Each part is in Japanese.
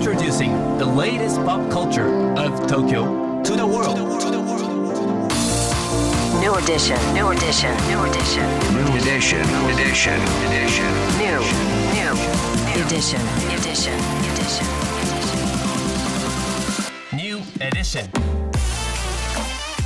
Introducing the latest pop culture of Tokyo to the world. New edition, new edition, new edition, New edition, edition, edition. new, new, new edition, edition, edition. New edition.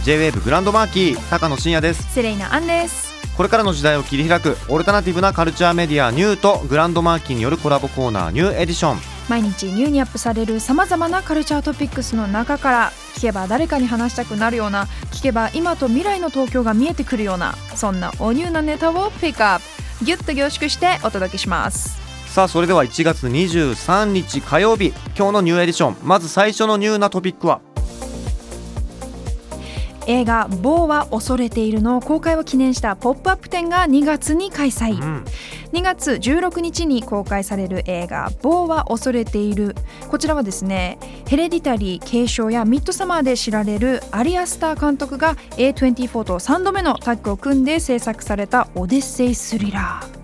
J-WAVE グランドマーキー高野真也ですセレイナアンですこれからの時代を切り開くオルタナティブなカルチャーメディアニューとグランドマーキーによるコラボコーナーニューエディション毎日ニューにアップされるさまざまなカルチャートピックスの中から聞けば誰かに話したくなるような聞けば今と未来の東京が見えてくるようなそんなおニューなネタをピックアップ。ギュッと凝縮してお届けします。さあそれでは1月23日火曜日今日のニューエディション。まず最初のニューなトピックは映画「ボーはおそれている」の公開を記念したポップアップ展が2月に開催、ん。2月16日に公開される映画「某は恐れている」こちらはですねヘレディタリー継承やミッドサマーで知られるアリアスター監督が A24 と3度目のタッグを組んで制作されたオデッセイスリラー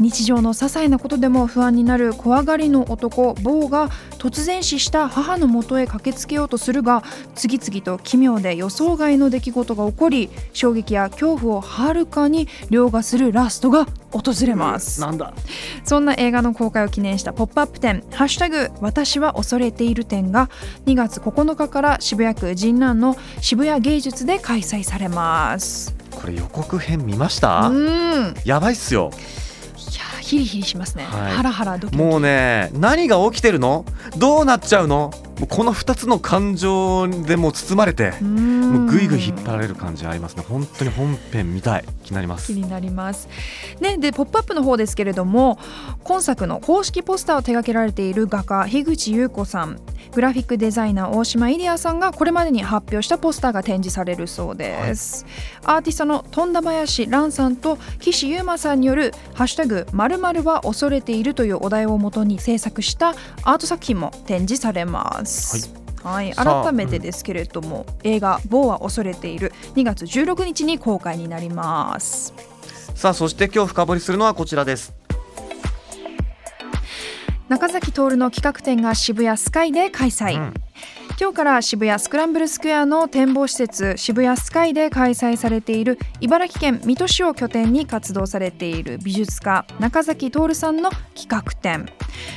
日常の些細なことでも不安になる怖がりの男ボーが突然死した母の元へ駆けつけようとするが次々と奇妙で予想外の出来事が起こり衝撃や恐怖をはるかに凌駕するラストが訪れます、なんだそんな映画の公開を記念したポップアップ展「ハッシュタグ私は恐れている展」が2月9日から渋谷区神南の渋谷芸術で開催されます。これ予告編見ましうたん。いやばいっすよ。やヒリヒリしますね、はい。ハラハラドキドキ。もうね何が起きてるの？どうなっちゃうの？この2つの感情でもう包まれてうん。もうぐいぐい引っ張られる感じありますね。本当に本編見たい。気になります。気になります。ね、で「ポップアップの方ですけれども今作の公式ポスターを手掛けられている画家樋口優子さん。グラフィックデザイナー大島イリアさんがこれまでに発表したポスターが展示されるそうです、アーティストの富田林蘭さんと岸優馬さんによる「ハッシュタグ〇〇は恐れている」というお題をもとに制作したアート作品も展示されます。はい、さあ改めてですけれども、映画「某は恐れている」2月16日に公開になります。さあそして今日深掘りするのはこちらです。中崎徹の企画展が渋谷スカイで開催、うん今日から渋谷スクランブルスクエアの展望施設渋谷スカイで開催されている茨城県水戸市を拠点に活動されている美術家中崎徹さんの企画展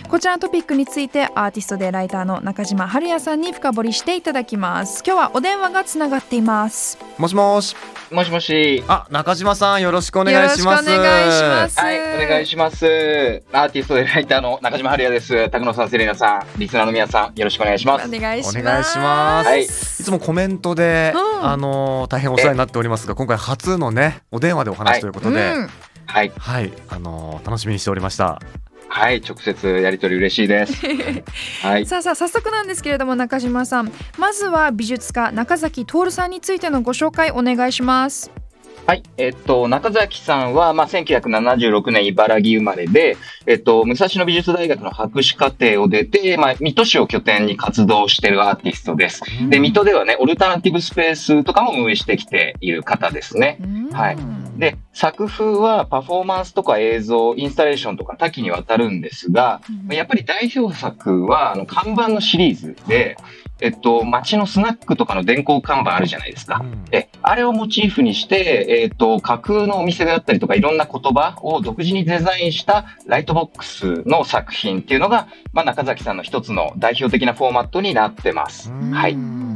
こちらのトピックについてアーティストでライターの中島春也さんに深掘りしていただきます今日はお電話がつながっていますもしもしもしもし。あ中島さんよろしくお願いしますよろしくお願いしますはい、お願いします。アーティストでライターの中島春也です。高野さん、セレナさん、リスナーの皆さん、よろしくお願いします。お願いしますお願いします、はい。い、つもコメントで、うん。あのー大変お世話になっておりますが今回初のねお電話でお話ということで、うん。はい、はい、あのー楽しみにしておりました。はい、直接やり取り嬉しいです。はい、さあさあ早速なんですけれども中島さん。まずは美術家中崎徹さんについてのご紹介お願いします。はい、えっと、中崎さんは、まあ、1976年茨城生まれで、えっと、武蔵野美術大学の博士課程を出て、まあ、水戸市を拠点に活動しているアーティストです。で、水戸ではね、オルタナティブスペースとかも運営してきている方ですね。はいで、作風はパフォーマンスとか映像、インスタレーションとか多岐にわたるんですが、うんやっぱり代表作は、あの、看板のシリーズで、えっと、街のスナックとかの電光看板あるじゃないですか。うんえ、あれをモチーフにして、えっと、架空のお店であったりとか、いろんな言葉を独自にデザインしたライトボックスの作品っていうのが、まあ、中崎さんの一つの代表的なフォーマットになってます。うんはい。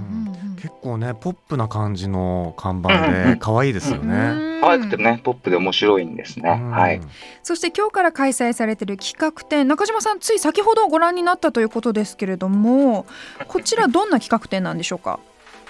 結構ねポップな感じの看板で可愛いですよね。可愛くてね、ポップで面白いんですね。うんはい。そして今日から開催されている企画展中島さんつい先ほどご覧になったということですけれどもこちらどんな企画展なんでしょうか？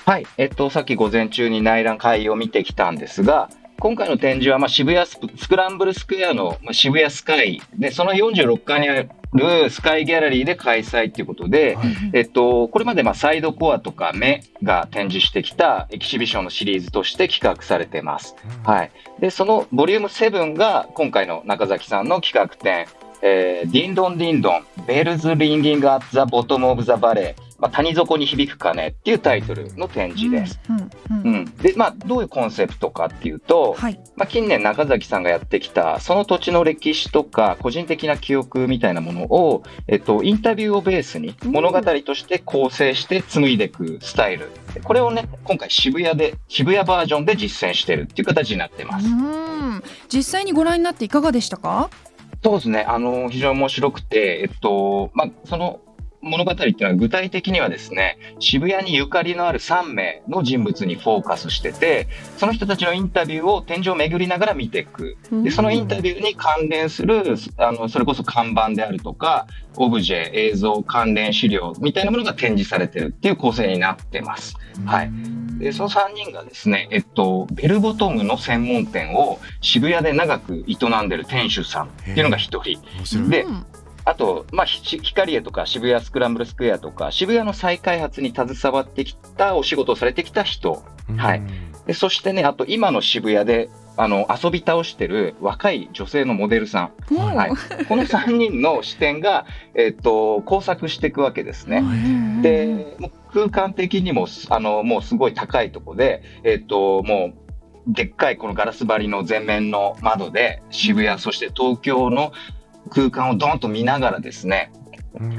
はい。えっと、さっき午前中に内覧会を見てきたんですが、今回の展示は、まあ、渋谷スクランブルスクエアの、まあ、渋谷スカイで、その46階にあるスカイギャラリーで開催ということで、えっと、これまでまあサイドコアとか目が展示してきたエキシビションのシリーズとして企画されています。はい。で、そのボリューム7が今回の中崎さんの企画展、えー Ding-dong, ding-dong, bells ringing at the bottom of the valley、まあ、谷底に響く鐘っていうタイトルの展示です。うんうんううんん、で、まあ、どういうコンセプトかっていうと、はい。まあ、近年中崎さんがやってきたその土地の歴史とか個人的な記憶みたいなものを、えっと、インタビューをベースにうん。物語として構成して紡いでいくスタイル。これをね今回渋谷で渋谷バージョンで実践してるっていう形になってます。うん。実際にご覧になっていかがでしたか？そうですね。あの非常に面白くて、えっとまあ、その物語っていうのは具体的にはですね渋谷にゆかりのある3名の人物にフォーカスしててその人たちのインタビューを展示を巡りながら見ていく。でそのインタビューに関連するあのそれこそ看板であるとかオブジェ映像関連資料みたいなものが展示されてるっていう構成になってます。はい、でその3人がですね、えっと、ベルボトムの専門店を渋谷で長く営んでる店主さんっていうのが1人。でうん。あと、まあ、ひ光栄とか渋谷スクランブルスクエアとか渋谷の再開発に携わってきたお仕事をされてきた人。はい。でそしてねあと今の渋谷であの遊び倒してる若い女性のモデルさん。はい。この3人の視点が、えっと工作していくわけですね。うんで、空間的にも、あの、もうすごい高いとこで、えっと、もう、でっかいこのガラス張りの前面の窓で渋谷、そして東京の空間をドンと見ながらですね、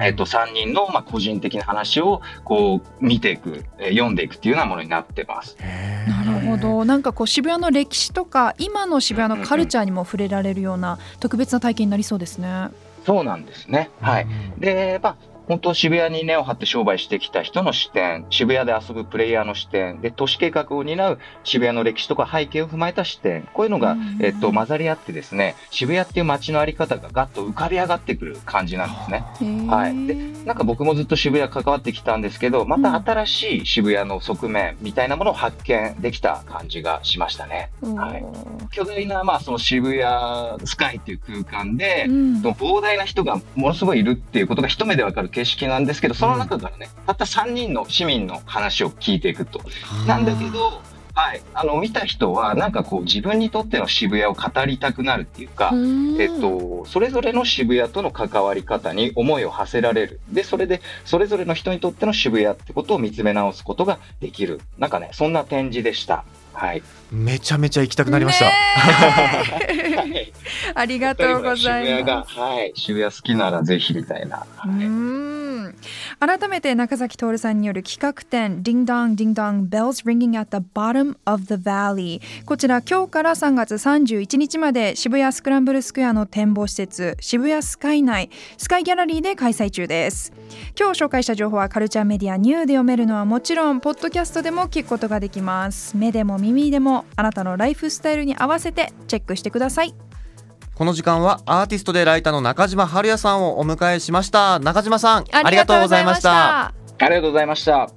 えっと、3人の、まあ、個人的な話をこう見ていく、えー読んでいくっていうようなものになってます。なるほどなんかこう渋谷の歴史とか今の渋谷のカルチャーにも触れられるような特別な体験になりそうですね。そうなんですね。はい。で、まあ、本当渋谷に根を張って商売してきた人の視点、渋谷で遊ぶプレイヤーの視点、で、都市計画を担う渋谷の歴史とか背景を踏まえた視点、こういうのがうん、えっと、混ざり合ってですね、渋谷っていう街のあり方がガッと浮かび上がってくる感じなんですね。はい。でなんか僕もずっと渋谷関わってきたんですけど、また新しい渋谷の側面みたいなものを発見できた感じがしましたね。はい。巨大な、まあ、その渋谷スカイっていう空間で、うん。膨大な人がものすごいいるっていうことが一目でわかる景色なんですけど、その中からね、たった3人の市民の話を聞いていくと。なんだけど、はい、あの見た人はなんかこう自分にとっての渋谷を語りたくなるっていうか、うんえっと、それぞれの渋谷との関わり方に思いを馳せられる。で、それで、それぞれの人にとっての渋谷ってことを見つめ直すことができる。なんかね、そんな展示でした。はい。めちゃめちゃ行きたくなりました、ありがとうござい渋谷が、ます。はい、渋谷好きならぜひみたいな。うはいん改めて中崎徹さんによる企画展「Ding Dong Ding Dong Bells Ringing at the Bottom of the Valley」こちら今日から3月31日まで渋谷スクランブルスクエアの展望施設渋谷スカイ内スカイギャラリーで開催中です。今日紹介した情報はカルチャーメディアニューで読めるのはもちろんポッドキャストでも聞くことができます。目でも耳でもあなたのライフスタイルに合わせてチェックしてください。この時間はアーティストでライターの中島春也さんをお迎えしました。中島さんありがとうございました。ありがとうございました。